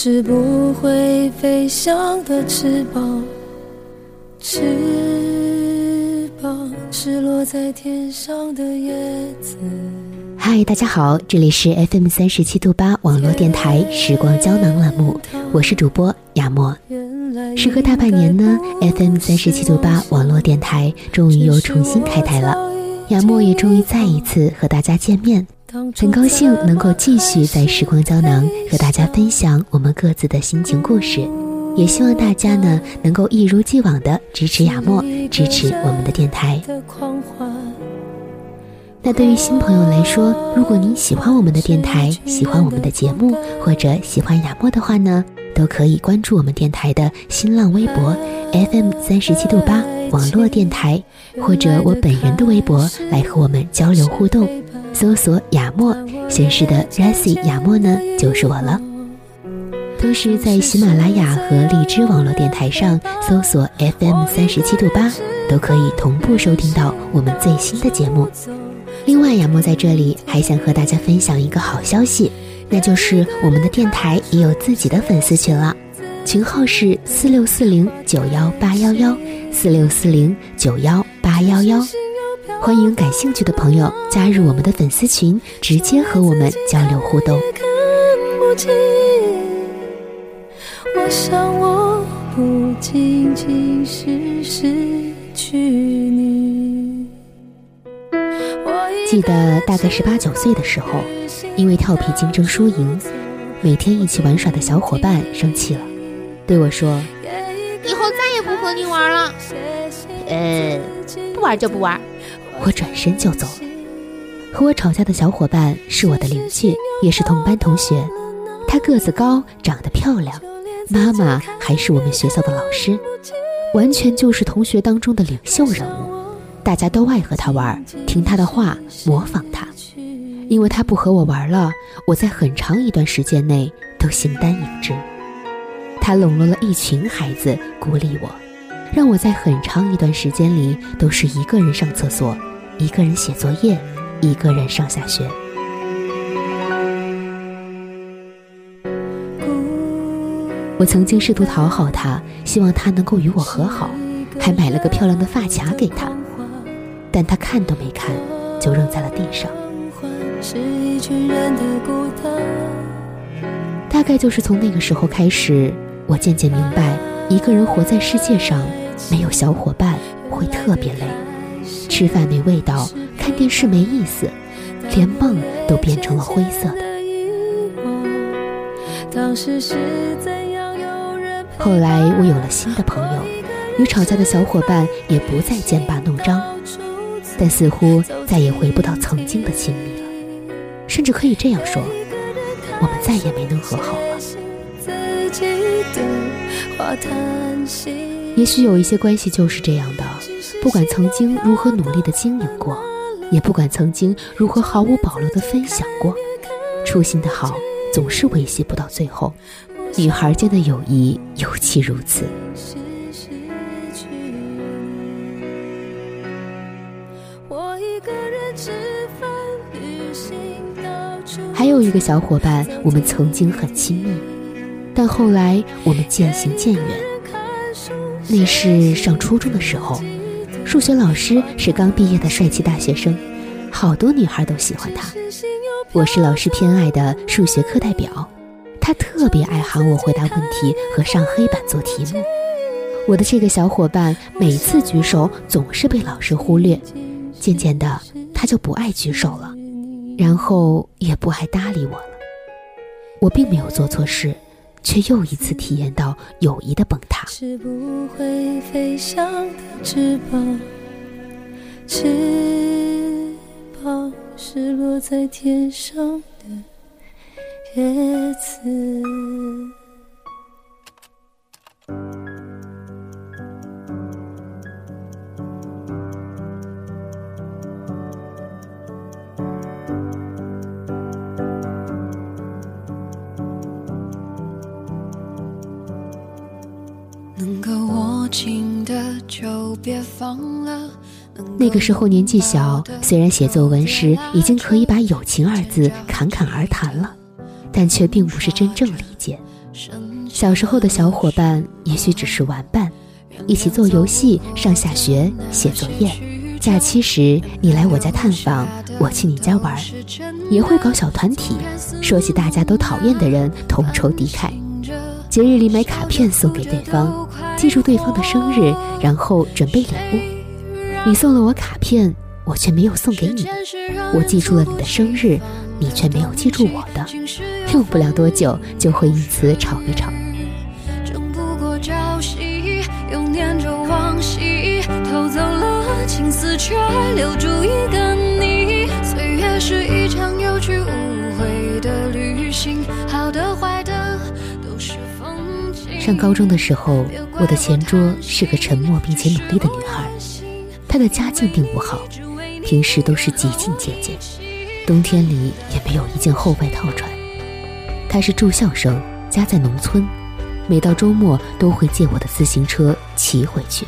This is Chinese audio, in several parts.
是不会飞翔的翅膀，翅膀是落在天上的叶子。嗨，大家好，这里是 FM 三十七度八网络电台时光胶囊栏目，我是主播雅莫。时隔大半年呢，FM 三十七度八网络电台终于又重新开台了，雅莫也终于再一次和大家见面。很高兴能够继续在时光胶囊和大家分享我们各自的心情故事，也希望大家呢能够一如既往的支持雅默，支持我们的电台。那对于新朋友来说，如果您喜欢我们的电台，喜欢我们的节目，或者喜欢雅默的话呢，都可以关注我们电台的新浪微博 FM 三十七度八网络电台，或者我本人的微博来和我们交流互动。搜索雅默，显示的 Racy 雅默呢就是我了。同时在喜马拉雅和荔枝网络电台上搜索 FM 三十七度八，都可以同步收听到我们最新的节目。另外，雅默在这里还想和大家分享一个好消息，那就是我们的电台也有自己的粉丝群了，群号是四六四零九幺八幺幺四六四零九幺八幺幺。欢迎感兴趣的朋友加入我们的粉丝群，直接和我们交流互动。我想我不仅仅是失去你。记得大概是八九岁的时候，因为调皮竞争输赢，每天一起玩耍的小伙伴生气了，对我说：“以后再也不和你玩了。”呃，不玩就不玩。我转身就走。和我吵架的小伙伴是我的邻居，也是同班同学。她个子高，长得漂亮，妈妈还是我们学校的老师，完全就是同学当中的领袖人物。大家都爱和她玩，听她的话，模仿她。因为她不和我玩了，我在很长一段时间内都形单影只。她笼络了一群孩子，孤立我，让我在很长一段时间里都是一个人上厕所。一个人写作业，一个人上下学。我曾经试图讨好他，希望他能够与我和好，还买了个漂亮的发卡给他，但他看都没看，就扔在了地上。大概就是从那个时候开始，我渐渐明白，一个人活在世界上，没有小伙伴会特别累。吃饭没味道，看电视没意思，连梦都变成了灰色的。后来我有了新的朋友，与吵架的小伙伴也不再剑拔弩张，但似乎再也回不到曾经的亲密了，甚至可以这样说，我们再也没能和好了。也许有一些关系就是这样的，不管曾经如何努力的经营过，也不管曾经如何毫无保留的分享过，初心的好总是维系不到最后。女孩间的友谊尤其如此。还有一个小伙伴，我们曾经很亲密，但后来我们渐行渐远。那是上初中的时候，数学老师是刚毕业的帅气大学生，好多女孩都喜欢他。我是老师偏爱的数学课代表。他特别爱喊我回答问题和上黑板做题目。我的这个小伙伴每次举手总是被老师忽略，渐渐的他就不爱举手了，然后也不爱搭理我了。我并没有做错事，却又一次体验到友谊的崩塌。是不会飞翔的翅膀，翅膀是落在天上的。叶子。那个时候年纪小，虽然写作文时已经可以把“友情”二字侃侃而谈了。但却并不是真正理解。小时候的小伙伴也许只是玩伴，一起做游戏、上下学、写作业。假期时你来我家探访，我去你家玩，也会搞小团体，说起大家都讨厌的人，同仇敌忾。节日里买卡片送给对方，记住对方的生日，然后准备礼物。你送了我卡片，我却没有送给你。我记住了你的生日。你却没有记住我的，用不了多久就会因此吵一吵。青丝却留住一个你，岁月是一场有去无回的旅行，好的坏的上高中的时候，我的前桌是个沉默并且努力的女孩，她的家境并不好，平时都是极尽节俭。冬天里也没有一件厚外套穿。她是住校生，家在农村，每到周末都会借我的自行车骑回去。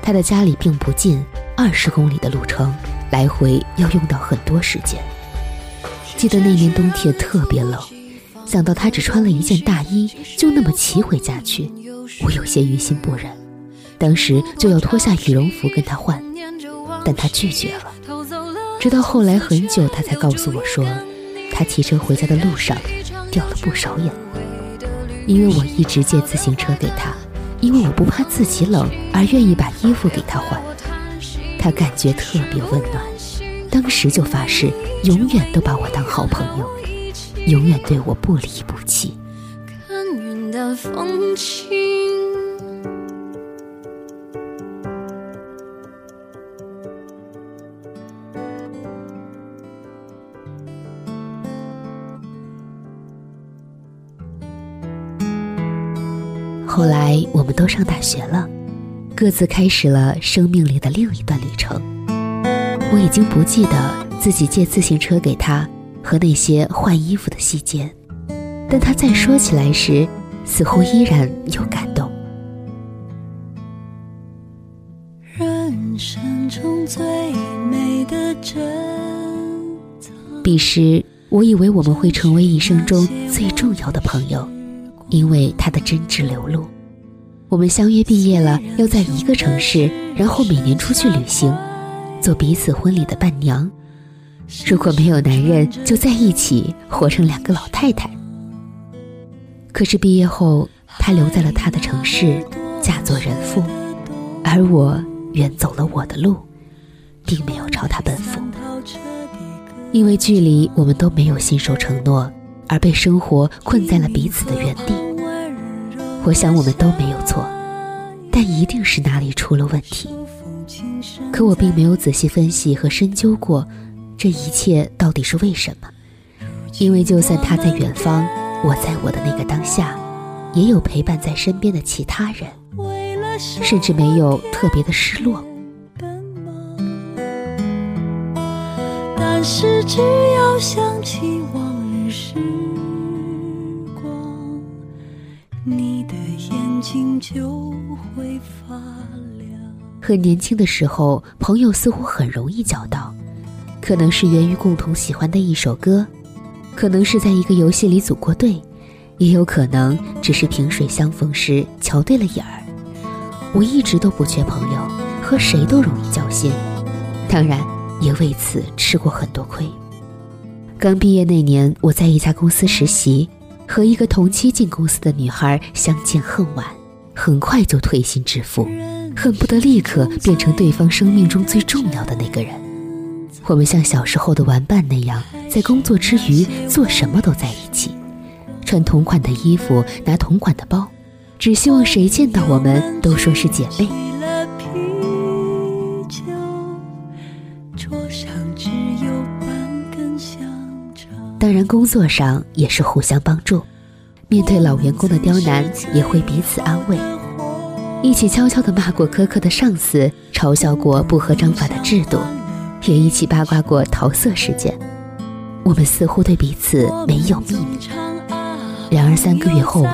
她的家里并不近，二十公里的路程，来回要用到很多时间。记得那年冬天特别冷，想到他只穿了一件大衣，就那么骑回家去，我有些于心不忍。当时就要脱下羽绒服跟他换，但他拒绝了。直到后来很久，他才告诉我说，他骑车回家的路上掉了不少眼泪，因为我一直借自行车给他，因为我不怕自己冷而愿意把衣服给他换，他感觉特别温暖，当时就发誓永远都把我当好朋友，永远对我不离不弃。看云淡风轻。后来我们都上大学了，各自开始了生命里的另一段旅程。我已经不记得自己借自行车给他和那些换衣服的细节，但他再说起来时，似乎依然有感动。人生中最美的珍藏。彼时，我以为我们会成为一生中最重要的朋友。因为他的真挚流露，我们相约毕业了，要在一个城市，然后每年出去旅行，做彼此婚礼的伴娘。如果没有男人，就在一起活成两个老太太。可是毕业后，他留在了他的城市，嫁做人妇，而我远走了我的路，并没有朝他奔赴。因为距离，我们都没有信守承诺，而被生活困在了彼此的原地。我想我们都没有错，但一定是哪里出了问题。可我并没有仔细分析和深究过，这一切到底是为什么。因为就算他在远方，我在我的那个当下，也有陪伴在身边的其他人，甚至没有特别的失落。但是只要想起往日时光，你的眼睛就会发亮。很年轻的时候，朋友似乎很容易交到，可能是源于共同喜欢的一首歌。可能是在一个游戏里组过队，也有可能只是萍水相逢时瞧对了眼儿。我一直都不缺朋友，和谁都容易交心，当然也为此吃过很多亏。刚毕业那年，我在一家公司实习，和一个同期进公司的女孩相见恨晚，很快就推心置腹，恨不得立刻变成对方生命中最重要的那个人。我们像小时候的玩伴那样，在工作之余做什么都在一起，穿同款的衣服，拿同款的包，只希望谁见到我们都说是姐妹。当然，工作上也是互相帮助，面对老员工的刁难，也会彼此安慰，一起悄悄地骂过苛刻的上司，嘲笑过不合章法的制度。也一起八卦过桃色事件，我们似乎对彼此没有秘密。然而三个月后，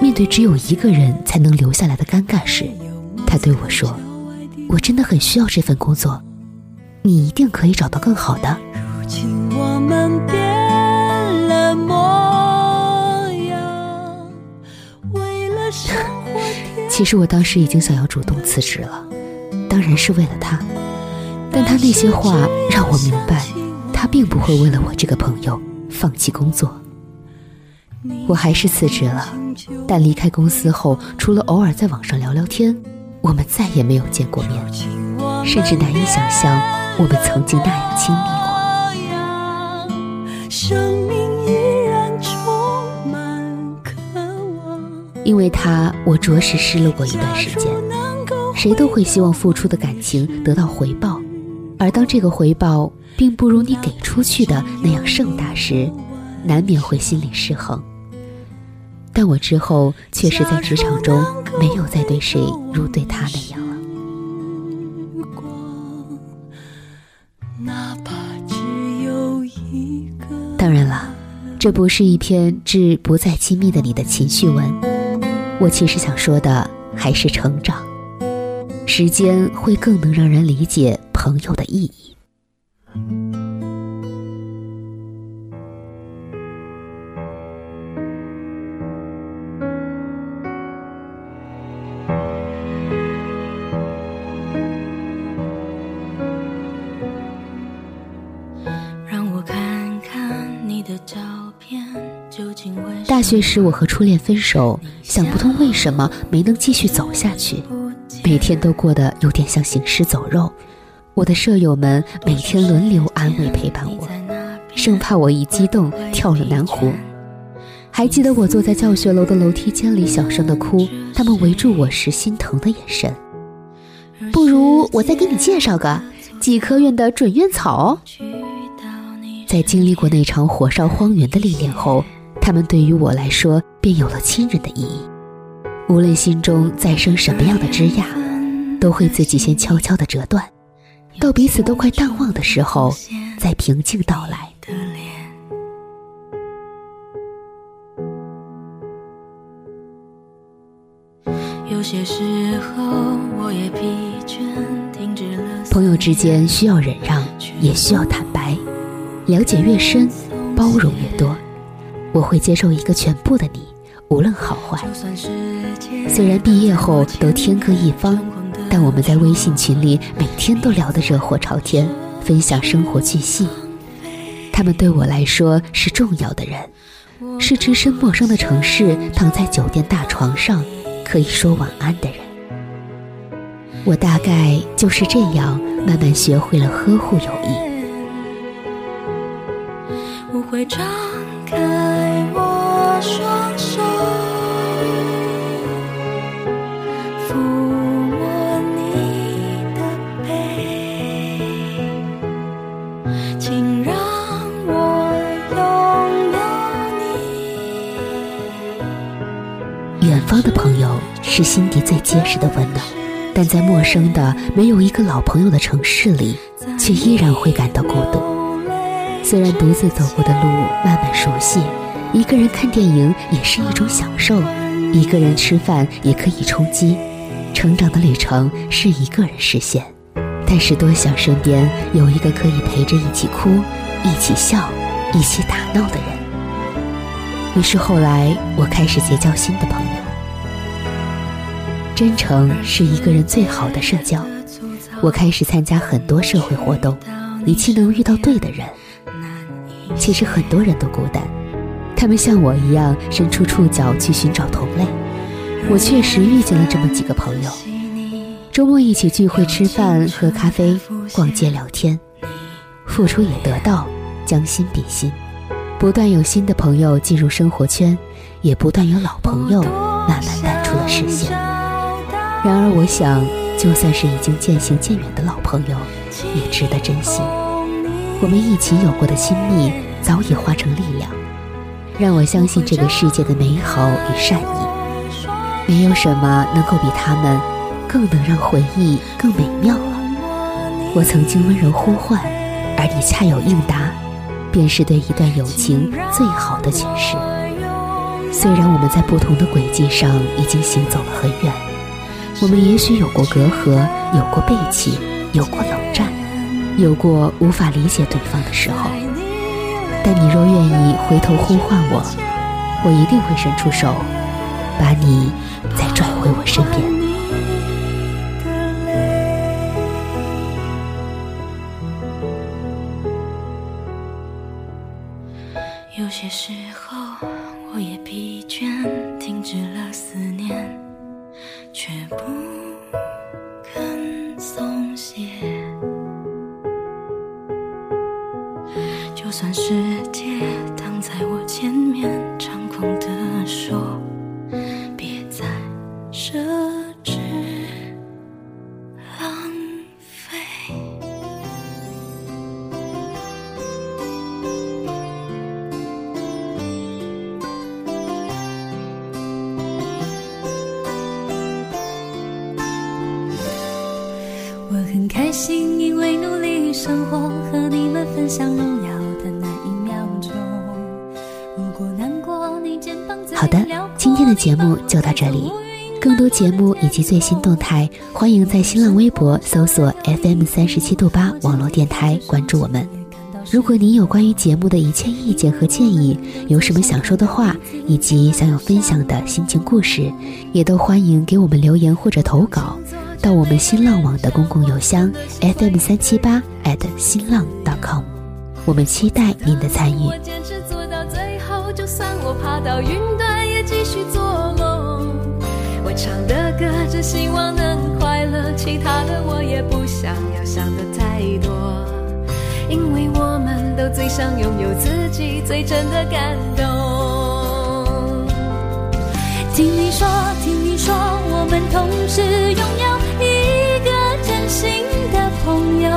面对只有一个人才能留下来的尴尬时，他对我说：“我真的很需要这份工作，你一定可以找到更好的。”其实我当时已经想要主动辞职了，当然是为了他。但他那些话让我明白，他并不会为了我这个朋友放弃工作。我还是辞职了，但离开公司后，除了偶尔在网上聊聊天，我们再也没有见过面，甚至难以想象我们曾经那样亲密过。因为他，我着实失落过一段时间。谁都会希望付出的感情得到回报。而当这个回报并不如你给出去的那样盛大时，难免会心理失衡。但我之后确实在职场中没有再对谁如对他那样了。当然了，这不是一篇致不再亲密的你的情绪文，我其实想说的还是成长。时间会更能让人理解。朋友的意义。让我看看你的照片，究竟为大学时我和初恋分手，想不通为什么没能继续走下去，每天都过得有点像行尸走肉。我的舍友们每天轮流安慰陪伴我，生怕我一激动跳了南湖。还记得我坐在教学楼的楼梯间里小声的哭，他们围住我时心疼的眼神。不如我再给你介绍个几科院的准院草。在经历过那场火烧荒原的历练后，他们对于我来说便有了亲人的意义。无论心中再生什么样的枝桠，都会自己先悄悄地折断。到彼此都快淡忘的时候，再平静到来。有些时候我也疲倦，停止了。朋友之间需要忍让，也需要坦白。了解越深，包容越多。我会接受一个全部的你，无论好坏。虽然毕业后都天各一方。但我们在微信群里每天都聊得热火朝天，分享生活巨细。他们对我来说是重要的人，是置身陌生的城市，躺在酒店大床上可以说晚安的人。我大概就是这样慢慢学会了呵护友谊。我会张的朋友是心底最结实的温暖，但在陌生的没有一个老朋友的城市里，却依然会感到孤独。虽然独自走过的路慢慢熟悉，一个人看电影也是一种享受，一个人吃饭也可以充饥。成长的旅程是一个人实现，但是多想身边有一个可以陪着一起哭、一起笑、一起打闹的人。于是后来，我开始结交新的朋友。真诚是一个人最好的社交。我开始参加很多社会活动，以期能遇到对的人。其实很多人都孤单，他们像我一样伸出触角去寻找同类。我确实遇见了这么几个朋友，周末一起聚会、吃饭、喝咖啡、逛街、聊天，付出也得到，将心比心。不断有新的朋友进入生活圈，也不断有老朋友慢慢淡出了视线。然而，我想，就算是已经渐行渐远的老朋友，也值得珍惜。我们一起有过的亲密，早已化成力量，让我相信这个世界的美好与善意。没有什么能够比他们更能让回忆更美妙了。我曾经温柔呼唤，而你恰有应答，便是对一段友情最好的诠释。虽然我们在不同的轨迹上已经行走了很远，我们也许有过隔阂，有过背弃，有过冷战，有过无法理解对方的时候。但你若愿意回头呼唤我，我一定会伸出手，把你再拽回我身边。节目就到这里。更多节目以及最新动态，欢迎在新浪微博搜索 FM 三十七度八网络电台关注我们。如果您有关于节目的一切意见和建议，有什么想说的话，以及想要分享的心情故事，也都欢迎给我们留言或者投稿，到我们新浪网的公共邮箱 fm 三七八 at 新浪 .com。我们期待您的参与坚持做到最后，就算我爬到云继续做梦。我唱的歌，只希望能快乐，其他的我也不想要想的太多。因为我们都最想拥有自己最真的感动。听你说，听你说，我们同时拥有一个真心的朋友。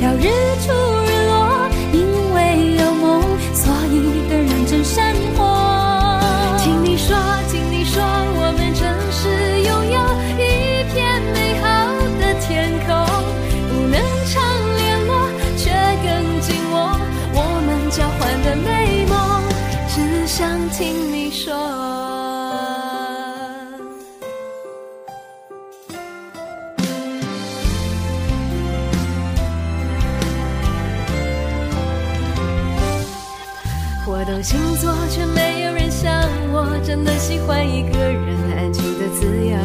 要日出日落，因为换一个人安静的自由。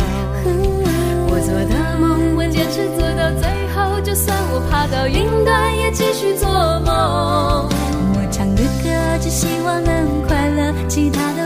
我做的梦，我坚持做到最后，就算我爬到云端，也继续做梦。我唱的歌，只希望能快乐，其他的